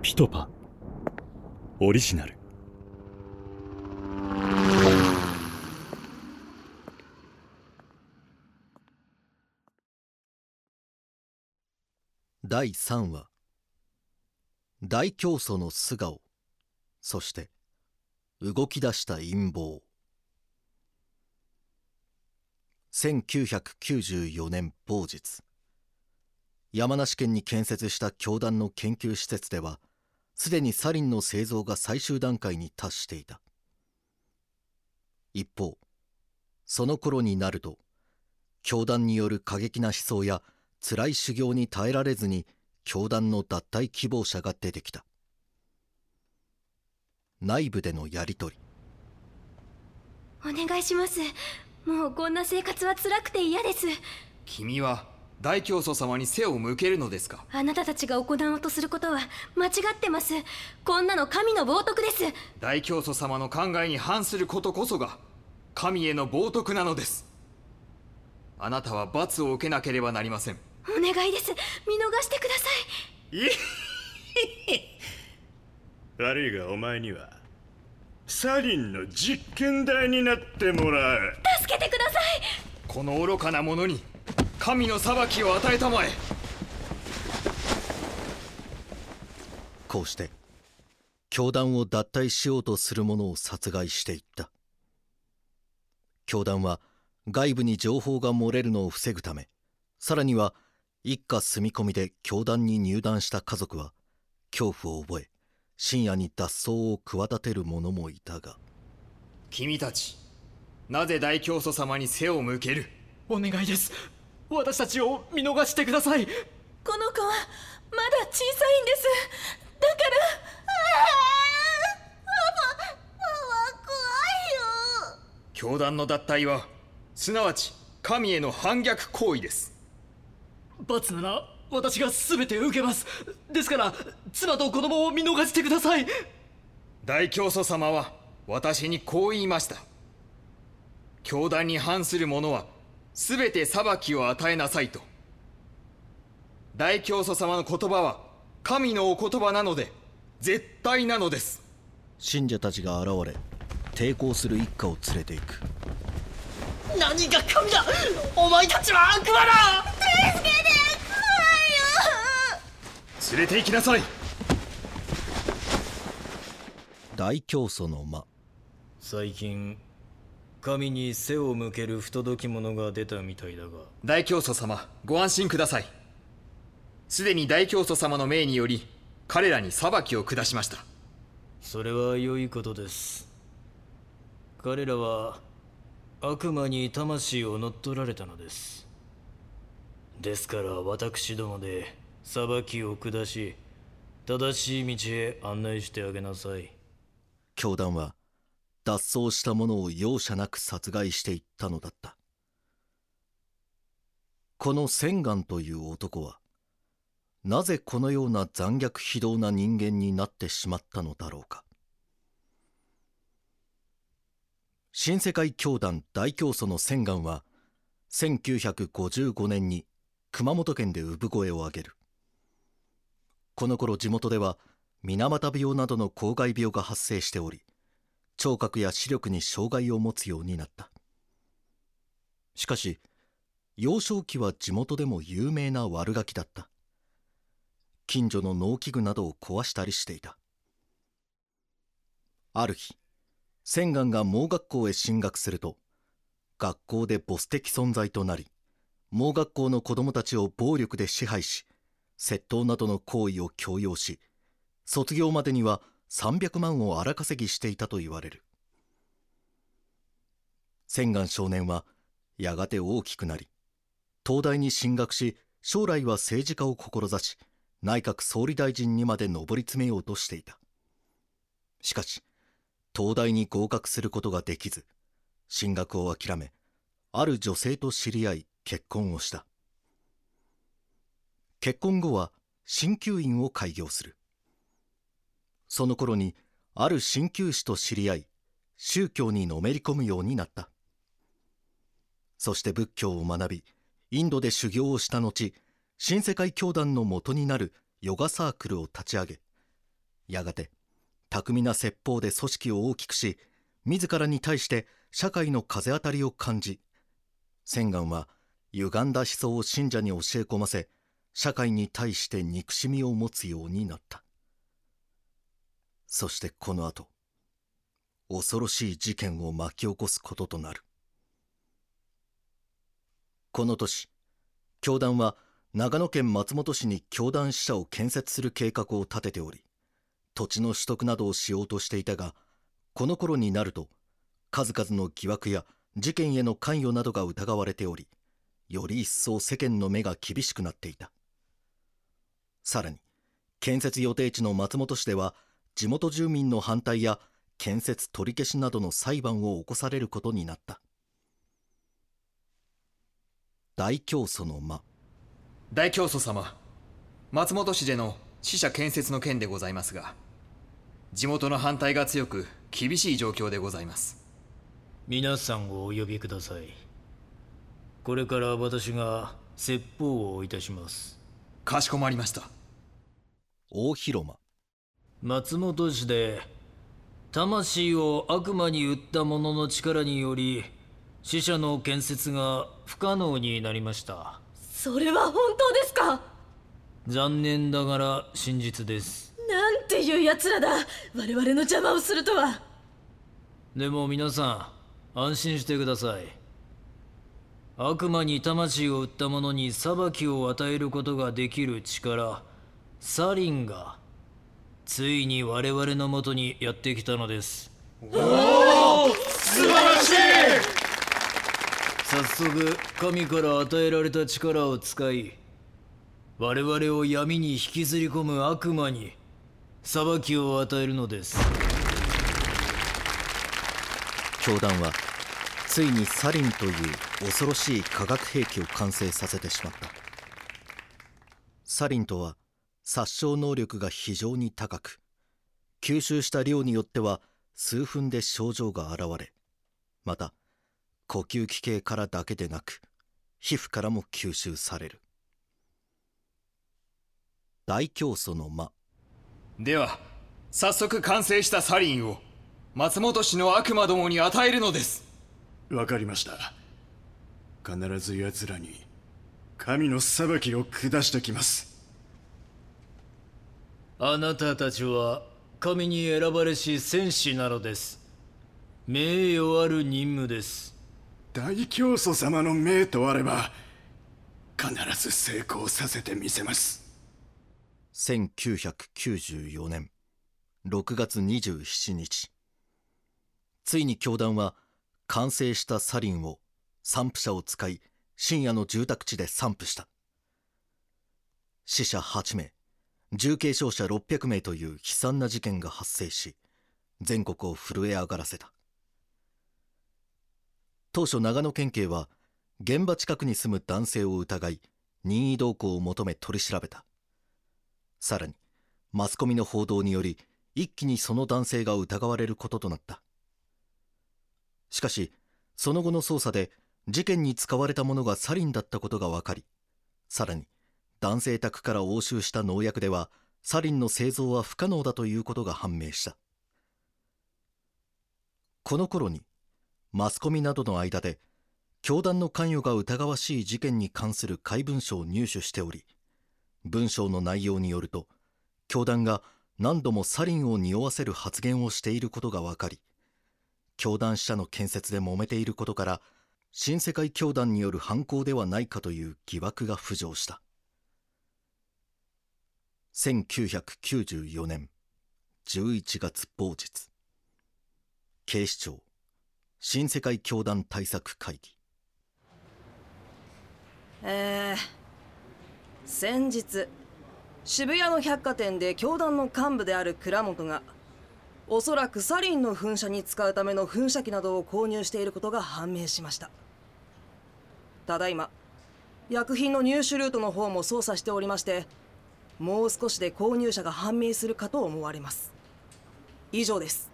ピトパ。オリジナル。第3話。大教祖の素顔。そして動き出した陰謀。1994年某日。山梨県に建設した教団の研究施設ではすでにサリンの製造が最終段階に達していた。一方その頃になると教団による過激な思想や辛い修行に耐えられずに教団の脱退希望者が出てきた。内部でのやり取り。お願いします。もうこんな生活は辛くて嫌です。君は大教祖様に背を向けるのですか？あなたたちが行おうとすることは間違ってます。こんなの神の冒涜です。大教祖様の考えに反することこそが神への冒涜なのです。あなたは罰を受けなければなりません。お願いです。見逃してください。悪いがお前にはサリンの実験台になってもらう。助けてください。この愚かな者に神の裁きを与えたまえ。こうして教団を脱退しようとする者を殺害していった。教団は外部に情報が漏れるのを防ぐためさらには一家住み込みで教団に入団した家族は恐怖を覚え深夜に脱走を企てる者もいたが。君たちなぜ大教祖様に背を向ける？お願いです私たちを見逃してください。この子はまだ小さいんです。だからパパパパ怖いよ教団の脱退はすなわち神への反逆行為です罰なら私が全て受けますですから妻と子供を見逃してください大教祖様は私にこう言いました教団に反する者は全て裁きを与えなさいと。大教祖様の言葉は神のお言葉なので絶対なのです。信者たちが現れ抵抗する一家を連れていく。何が神だ？お前たちは悪魔だ！助けて連れて行きなさい。大教祖の間。最近神に背を向ける不届き者が出たみたいだが。大教祖様ご安心ください。すでに大教祖様の命により彼らに裁きを下しました。それは良いことです。彼らは悪魔に魂を乗っ取られたのです。ですから私どもで裁きを下し正しい道へ案内してあげなさい。教団は脱走した者を容赦なく殺害していったのだった。この千眼という男はなぜこのような残虐非道な人間になってしまったのだろうか。新世界教団大教祖の千眼は1955年に熊本県で産声を上げる。この頃地元では水俣病などの公害病が発生しており聴覚や視力に障害を持つようになった。しかし幼少期は地元でも有名な悪ガキだった。近所の農機具などを壊したりしていた。ある日千願が盲学校へ進学すると学校でボス的存在となり盲学校の子供たちを暴力で支配し窃盗などの行為を強要し卒業までには300万を荒稼ぎしていたと言われる。千願少年はやがて大きくなり東大に進学し将来は政治家を志し内閣総理大臣にまで上り詰めようとしていた。しかし東大に合格することができず進学を諦めある女性と知り合い結婚をした。結婚後は鍼灸院を開業する。その頃にある鍼灸師と知り合い宗教にのめり込むようになった。そして仏教を学びインドで修行をした後新世界教団の元になるヨガサークルを立ち上げやがて巧みな説法で組織を大きくし自らに対して社会の風当たりを感じ千願は歪んだ思想を信者に教え込ませ社会に対して憎しみを持つようになった。そしてこの後恐ろしい事件を巻き起こすこととなる。この年教団は長野県松本市に教団支社を建設する計画を立てており土地の取得などをしようとしていたがこの頃になると数々の疑惑や事件への関与などが疑われておりより一層世間の目が厳しくなっていた。さらに建設予定地の松本市では地元住民の反対や建設取り消しなどの裁判を起こされることになった。大教祖の間。大教祖様松本市での死者建設の件でございますが地元の反対が強く厳しい状況でございます。皆さんをお呼びください。これから私が説法をいたします。かしこまりました。大広間松本市で魂を悪魔に売った者の力により死者の建設が不可能になりました。それは本当ですか？残念ながら真実です。なんていう奴らだ。我々の邪魔をするとは。でも皆さん安心してください。悪魔に魂を売った者に裁きを与えることができる力サリンがついに我々のもとにやってきたのです。素晴らしい。早速神から与えられた力を使い我々を闇に引きずり込む悪魔に裁きを与えるのです。教団はついにサリンという恐ろしい化学兵器を完成させてしまった。サリンとは殺傷能力が非常に高く吸収した量によっては数分で症状が現れまた呼吸器系からだけでなく皮膚からも吸収される。大教祖の間。では早速完成したサリンを松本市の悪魔どもに与えるのです。わかりました。必ず奴らに神の裁きを下してきますあなたたちは神に選ばれし戦士なのです。名誉ある任務です。大教祖様の命とあれば必ず成功させてみせます。1994年。6月27日。ついに教団は完成したサリンを散布車を使い深夜の住宅地で散布した。死者8名重軽傷者600名という悲惨な事件が発生し全国を震え上がらせた。当初長野県警は現場近くに住む男性を疑い任意同行を求め取り調べた。さらにマスコミの報道により一気にその男性が疑われることとなった。しかしその後の捜査で事件に使われたものがサリンだったことが分かりさらに男性宅から押収した農薬ではサリンの製造は不可能だということが判明した。この頃にマスコミなどの間で教団の関与が疑わしい事件に関する怪文書を入手しており文章の内容によると教団が何度もサリンを匂わせる発言をしていることが分かり教団支社の建設で揉めていることから新世界教団による犯行ではないかという疑惑が浮上した。1994年11月某日警視庁新世界教団対策会議。えー、先日渋谷の百貨店で教団の幹部である倉本がおそらくサリンの噴射に使うための噴射機などを購入していることが判明しました。ただいま薬品の入手ルートの方も捜査しておりましてもう少しで購入者が判明するかと思われます。以上です。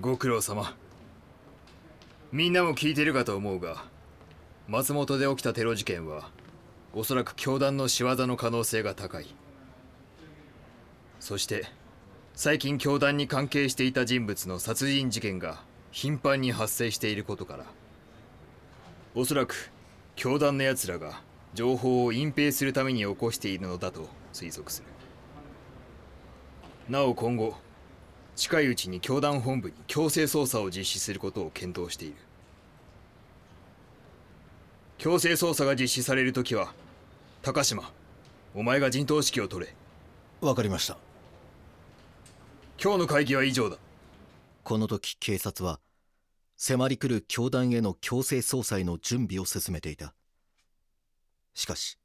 ご苦労様。みんなも聞いてるかと思うが松本で起きたテロ事件はおそらく教団の仕業の可能性が高い。そして最近教団に関係していた人物の殺人事件が頻繁に発生していることからおそらく教団のやつらが情報を隠蔽するために起こしているのだと推測する。なお今後近いうちに教団本部に強制捜査を実施することを検討している。強制捜査が実施される時は高島お前が陣頭指揮を取れ。わかりました。今日の会議は以上だ。この時警察は迫り来る教団への強制捜査への準備を進めていたしかし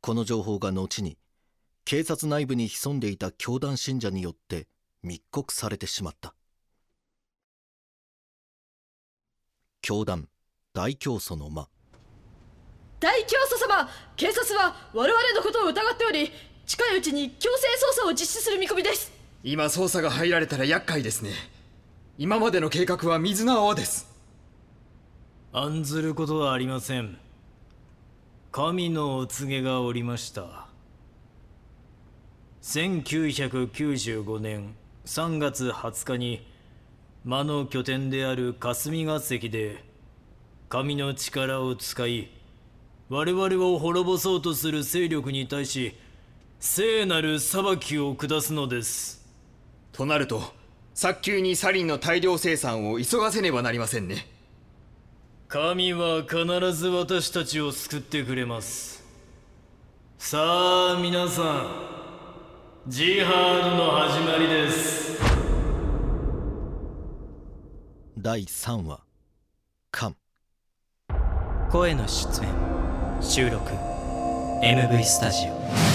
この情報が後に警察内部に潜んでいた教団信者によって密告されてしまった。教団大教祖の間。大教祖様警察は我々のことを疑っており近いうちに強制捜査を実施する見込みです。今捜査が入られたら厄介ですね。今までの計画は水の泡です。案ずることはありません神のお告げがおりました。1995年3月20日に魔の拠点である霞が関で神の力を使い我々を滅ぼそうとする勢力に対し聖なる裁きを下すのです。となると早急にサリンの大量生産を急がせねばなりませんね。神は必ず私たちを救ってくれます。さあ皆さんジハードの始まりです。第3話「カ声の出演収録 MV スタジオ